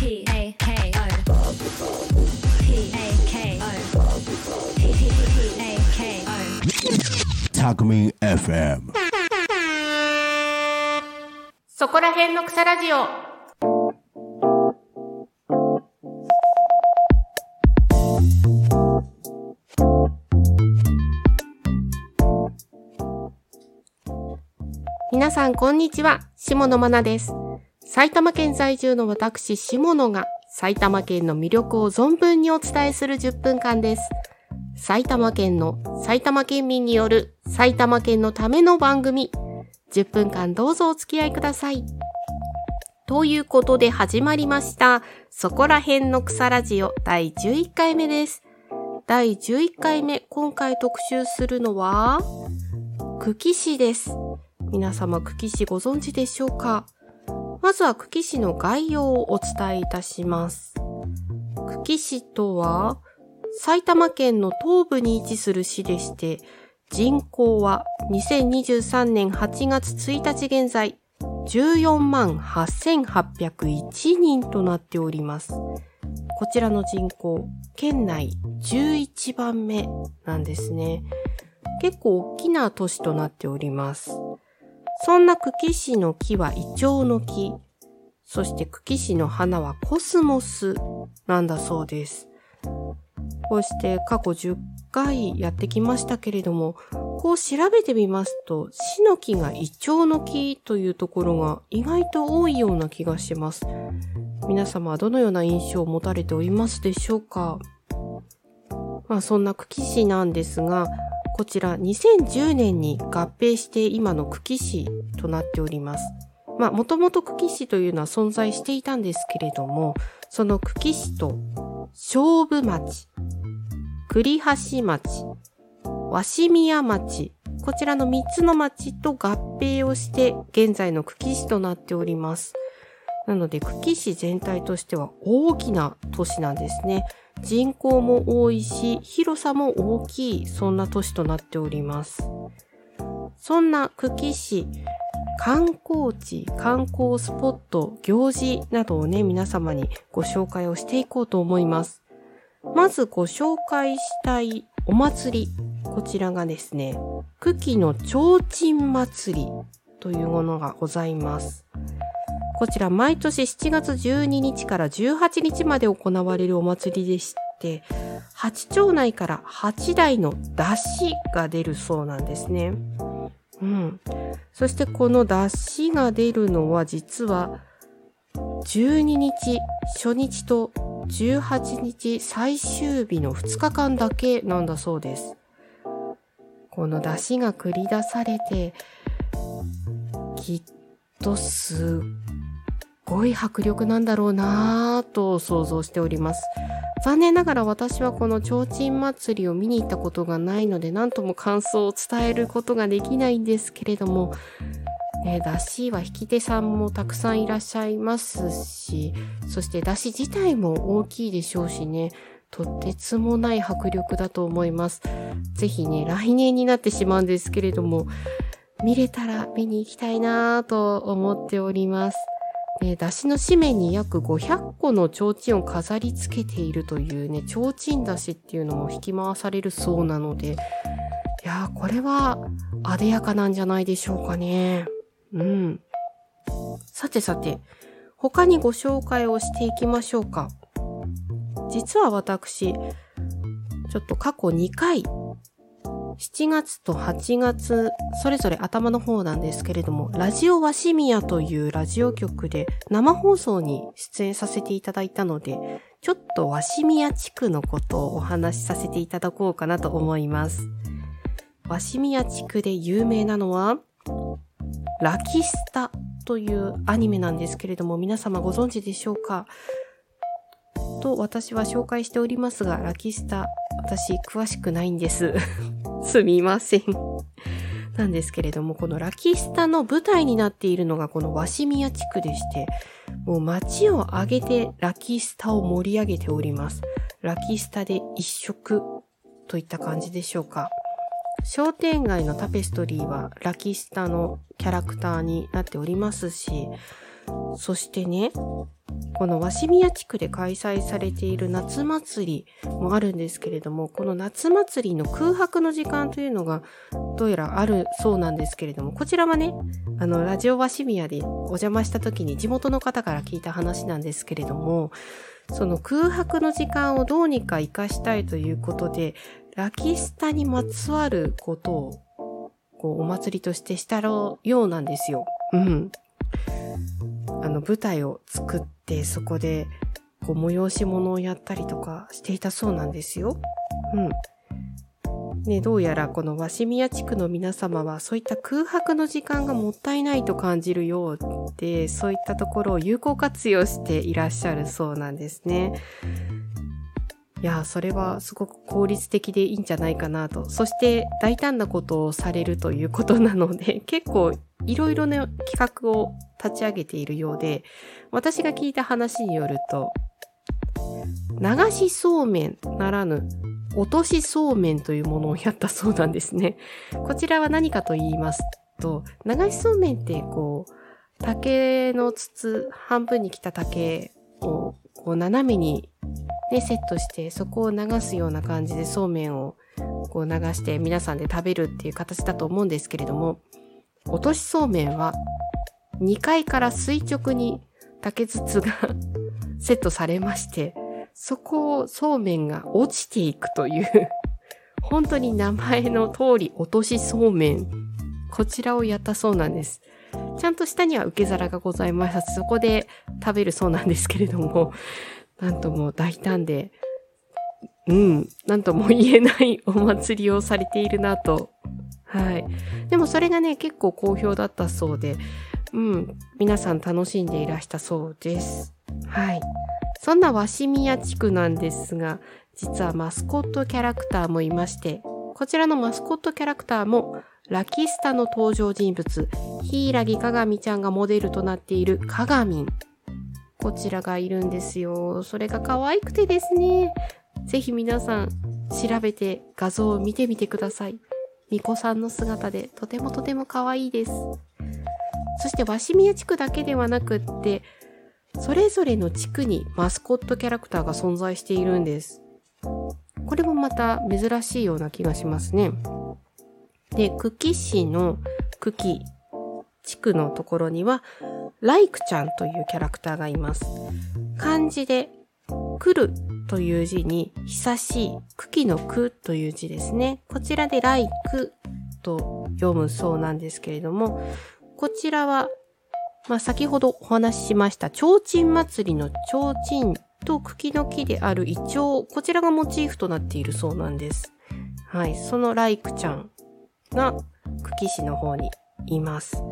P A K O P A K O P P A K O Talk FM. そこら辺の草ラジオ。皆さん、こんにちは。下野真奈です。埼玉県在住の私、下野が埼玉県の魅力を存分にお伝えする10分間です。埼玉県の埼玉県民による埼玉県のための番組。10分間どうぞお付き合いください。ということで始まりました。そこら辺の草ラジオ第11回目です。第11回目、今回特集するのは、久喜市です。皆様久喜市ご存知でしょうか？まずは久喜市の概要をお伝えいたします。久喜市とは、埼玉県の東部に位置する市でして、人口は2023年8月1日現在、14万8801人となっております。こちらの人口、県内11番目なんですね。結構大きな都市となっております。そんな久喜市の木はイチョウの木。そして久喜市の花はコスモスなんだそうです。こうして過去10回やってきましたけれども、こう調べてみますと、死の木がイチョウの木というところが意外と多いような気がします。皆様はどのような印象を持たれておりますでしょうか？まあそんな久喜市なんですが、こちら2010年に合併して今の久喜市となっております。まあもともと久喜市というのは存在していたんですけれども、その久喜市と勝負町、栗橋町、鷲宮町、こちらの3つの町と合併をして現在の久喜市となっております。なので久喜市全体としては大きな都市なんですね。人口も多いし、広さも大きい、そんな都市となっております。そんな久喜市、観光地、観光スポット、行事などをね、皆様にご紹介をしていこうと思います。まずご紹介したいお祭り。こちらがですね、久喜の提灯祭りというものがございます。こちら毎年7月12日から18日まで行われるお祭りでして、8町内から8台の出汁が出るそうなんですね。うん。そしてこの出汁が出るのは実は12日初日と18日最終日の2日間だけなんだそうです。この出汁が繰り出されて、きっとすっごい迫力なんだろうなぁと想像しております。残念ながら私はこの提灯祭りを見に行ったことがないので何とも感想を伝えることができないんですけれども、ね、だしは引き手さんもたくさんいらっしゃいますし、そしてだし自体も大きいでしょうしね、とてつもない迫力だと思います。ぜひね、来年になってしまうんですけれども、見れたら見に行きたいなぁと思っております。ね、出汁の締めに約500個の提灯を飾り付けているというね、提灯出汁っていうのも引き回されるそうなので、いやー、これは、あでやかなんじゃないでしょうかね。うん。さてさて、他にご紹介をしていきましょうか。実は私、ちょっと過去2回、7月と8月、それぞれ頭の方なんですけれども、ラジオワシミヤというラジオ局で生放送に出演させていただいたので、ちょっとワシミヤ地区のことをお話しさせていただこうかなと思います。ワシミヤ地区で有名なのは、ラキスタというアニメなんですけれども、皆様ご存知でしょうか？と私は紹介しておりますが、ラキスタ、私詳しくないんです。すみません。なんですけれども、このラキスタの舞台になっているのがこのワシミヤ地区でして、もう街を挙げてラキスタを盛り上げております。ラキスタで一色といった感じでしょうか。商店街のタペストリーはラキスタのキャラクターになっておりますし、そしてね、この鷲宮地区で開催されている夏祭りもあるんですけれども、この夏祭りの空白の時間というのがどうやらあるそうなんですけれども、こちらはね、あの、ラジオ鷲宮でお邪魔した時に地元の方から聞いた話なんですけれども、その空白の時間をどうにか活かしたいということで、ラキスタにまつわることを、こう、お祭りとしてしたようなんですよ。うん。あの、舞台を作って、そこで、こう、催し物をやったりとかしていたそうなんですよ。うん。ね、どうやらこの鷲宮地区の皆様はそういった空白の時間がもったいないと感じるようで、そういったところを有効活用していらっしゃるそうなんですね。いや、それはすごく効率的でいいんじゃないかなと。そして大胆なことをされるということなので、結構いろいろな企画を立ち上げているようで、私が聞いた話によると、流しそうめんならぬ、落としそうめんというものをやったそうなんですね。こちらは何かと言いますと、流しそうめんってこう、竹の筒、半分に切った竹をこう斜めにね、セットして、そこを流すような感じでそうめんをこう流して皆さんで食べるっていう形だと思うんですけれども、落としそうめんは2階から垂直に竹筒が セットされまして、そこをそうめんが落ちていくという、本当に名前の通り落としそうめん、こちらをやったそうなんです。ちゃんと下には受け皿がございました。そこで食べるそうなんですけれども、なんとも大胆で、うん、なんとも言えない お祭りをされているなと。はい。でもそれがね、結構好評だったそうで、うん、皆さん楽しんでいらしたそうです。はい。そんな鷲宮地区なんですが、実はマスコットキャラクターもいまして、こちらのマスコットキャラクターも、ラキスタの登場人物、ヒイラギカガミちゃんがモデルとなっているカガミン。こちらがいるんですよ。それが可愛くてですね。ぜひ皆さん調べて画像を見てみてください。巫女さんの姿でとてもとても可愛いです。そして鷲宮地区だけではなくって、それぞれの地区にマスコットキャラクターが存在しているんです。これもまた珍しいような気がしますね。で、久喜市の久喜地区のところには、ライクちゃんというキャラクターがいます。漢字で、来るという字に、久しい、茎のくという字ですね。こちらでライクと読むそうなんですけれども、こちらは、まあ、先ほどお話ししました、提灯祭りの提灯と茎の木であるイチョウ、こちらがモチーフとなっているそうなんです。はい、そのライクちゃんが、久喜市の方にいます。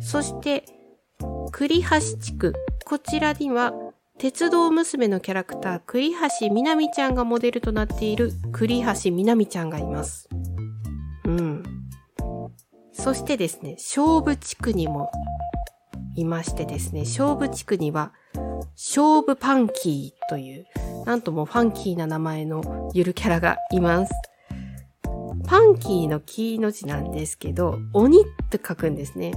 そして、栗橋地区。こちらには、鉄道娘のキャラクター、栗橋みなみちゃんがモデルとなっている栗橋みなみちゃんがいます。うん。そしてですね、勝負地区にもいましてですね、勝負地区には、勝負パンキーという、なんともファンキーな名前のゆるキャラがいます。パンキーのキーの字なんですけど、鬼って書くんですね。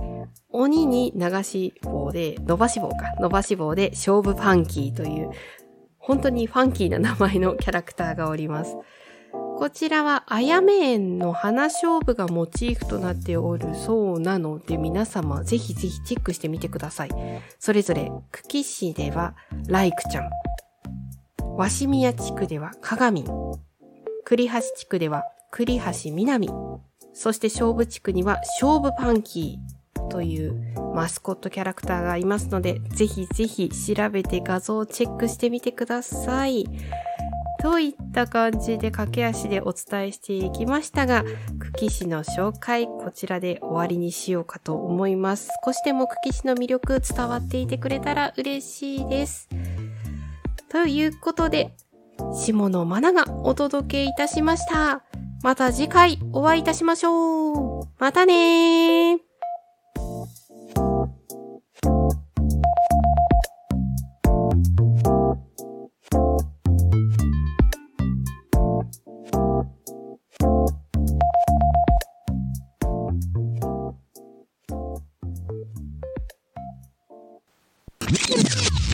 鬼に流し棒で、伸ばし棒か、伸ばし棒で勝負パンキーという、本当にファンキーな名前のキャラクターがおります。こちらは、あやめ園の花勝負がモチーフとなっておるそうなので、皆様ぜひぜひチェックしてみてください。それぞれ、久喜市では、ライクちゃん。鷲宮地区では、鏡。栗橋地区では、栗橋南。そして勝負地区には勝負パンキーというマスコットキャラクターがいますので、ぜひぜひ調べて画像をチェックしてみてください。といった感じで駆け足でお伝えしていきましたが、久喜市の紹介、こちらで終わりにしようかと思います。少しでも久喜市の魅力伝わっていてくれたら嬉しいです。ということで、下のマナがお届けいたしました。また次回お会いいたしましょう。またねー。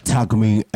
タクミン FM